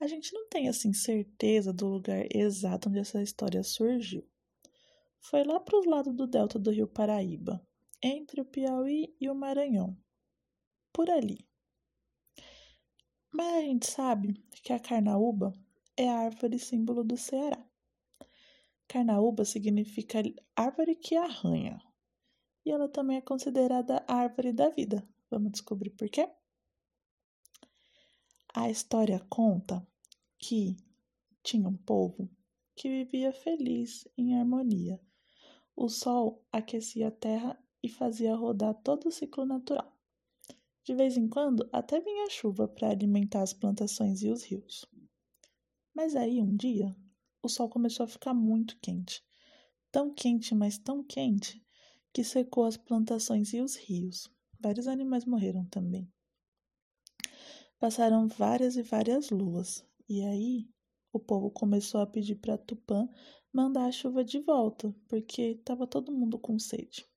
A gente não tem assim certeza do lugar exato onde essa história surgiu. Foi lá para os lados do delta do rio Paraíba, entre o Piauí e o Maranhão. Por ali. Mas a gente sabe que a carnaúba é a árvore símbolo do Ceará. Carnaúba significa árvore que arranha. E ela também é considerada a árvore da vida. Vamos descobrir por quê? A história conta que tinha um povo que vivia feliz em harmonia. O sol aquecia a terra e fazia rodar todo o ciclo natural. De vez em quando, até vinha chuva para alimentar as plantações e os rios. Mas aí, um dia, o sol começou a ficar muito quente. Tão quente, mas tão quente, que secou as plantações e os rios. Vários animais morreram também. Passaram várias e várias luas, e aí o povo começou a pedir para Tupã mandar a chuva de volta, porque estava todo mundo com sede.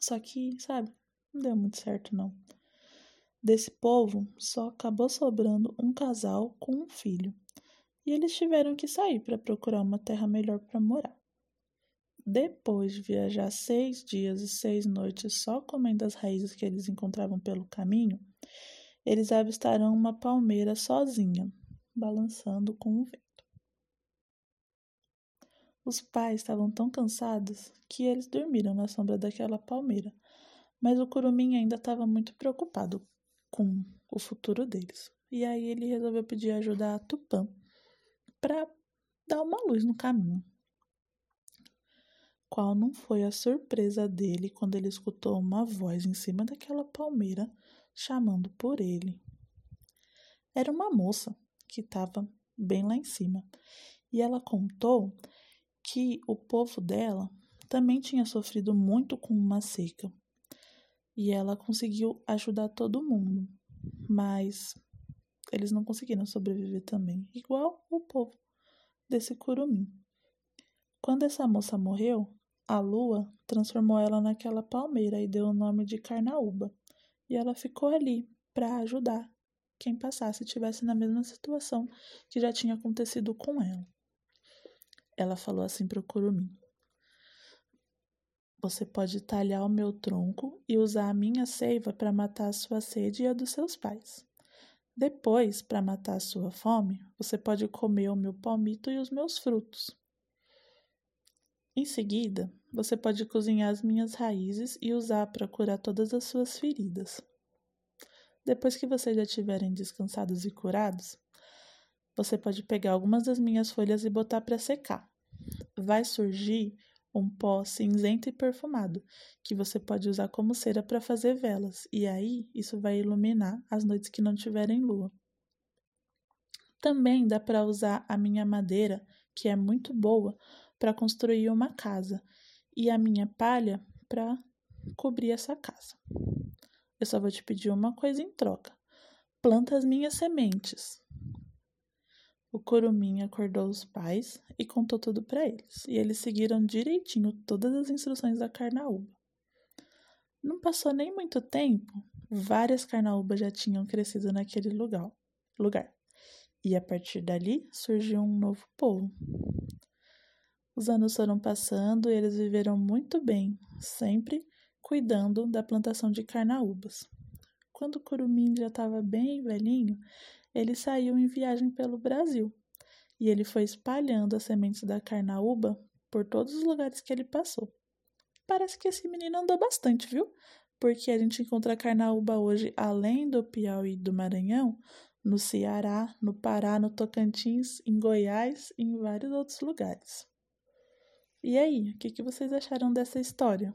Só que, sabe, não deu muito certo não. Desse povo só acabou sobrando um casal com um filho, e eles tiveram que sair para procurar uma terra melhor para morar. Depois de viajar seis dias e seis noites só comendo as raízes que eles encontravam pelo caminho, eles avistaram uma palmeira sozinha, balançando com o vento. Os pais estavam tão cansados que eles dormiram na sombra daquela palmeira, mas o curumim ainda estava muito preocupado com o futuro deles. E aí ele resolveu pedir ajuda a Tupã para dar uma luz no caminho. Qual não foi a surpresa dele quando ele escutou uma voz em cima daquela palmeira chamando por ele. Era uma moça que estava bem lá em cima e ela contou que o povo dela também tinha sofrido muito com uma seca e ela conseguiu ajudar todo mundo, mas eles não conseguiram sobreviver também, igual o povo desse curumim. Quando essa moça morreu, a lua transformou ela naquela palmeira e deu o nome de Carnaúba e ela ficou ali para ajudar quem passasse estivesse na mesma situação que já tinha acontecido com ela. Ela falou assim para o curumim: Você pode talhar o meu tronco e usar a minha seiva para matar a sua sede e a dos seus pais. Depois, para matar a sua fome, você pode comer o meu palmito e os meus frutos. Em seguida, você pode cozinhar as minhas raízes e usar para curar todas as suas feridas. Depois que vocês já estiverem descansados e curados, você pode pegar algumas das minhas folhas e botar para secar. Vai surgir um pó cinzento e perfumado, que você pode usar como cera para fazer velas, e aí isso vai iluminar as noites que não tiverem lua. Também dá para usar a minha madeira, que é muito boa, para construir uma casa e a minha palha para cobrir essa casa. Eu só vou te pedir uma coisa em troca: planta as minhas sementes. O curumim acordou os pais e contou tudo para eles, e eles seguiram direitinho todas as instruções da carnaúba. Não passou nem muito tempo, várias carnaúbas já tinham crescido naquele lugar, lugar. E a partir dali surgiu um novo povo. Os anos foram passando e eles viveram muito bem, sempre cuidando da plantação de carnaúbas. Quando o curumim já estava bem velhinho, ele saiu em viagem pelo Brasil e ele foi espalhando as sementes da carnaúba por todos os lugares que ele passou. Parece que esse menino andou bastante, viu? Porque a gente encontra carnaúba hoje além do Piauí e do Maranhão, no Ceará, no Pará, no Tocantins, em Goiás e em vários outros lugares. E aí, o que, que vocês acharam dessa história?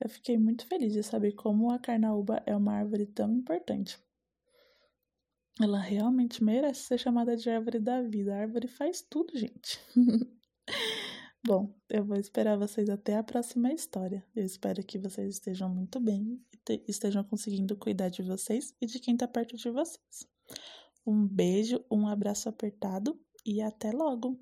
Eu fiquei muito feliz de saber como a carnaúba é uma árvore tão importante. Ela realmente merece ser chamada de árvore da vida. A árvore faz tudo, gente. Bom, eu vou esperar vocês até a próxima história. Eu espero que vocês estejam muito bem e estejam conseguindo cuidar de vocês e de quem está perto de vocês. Um beijo, um abraço apertado e até logo!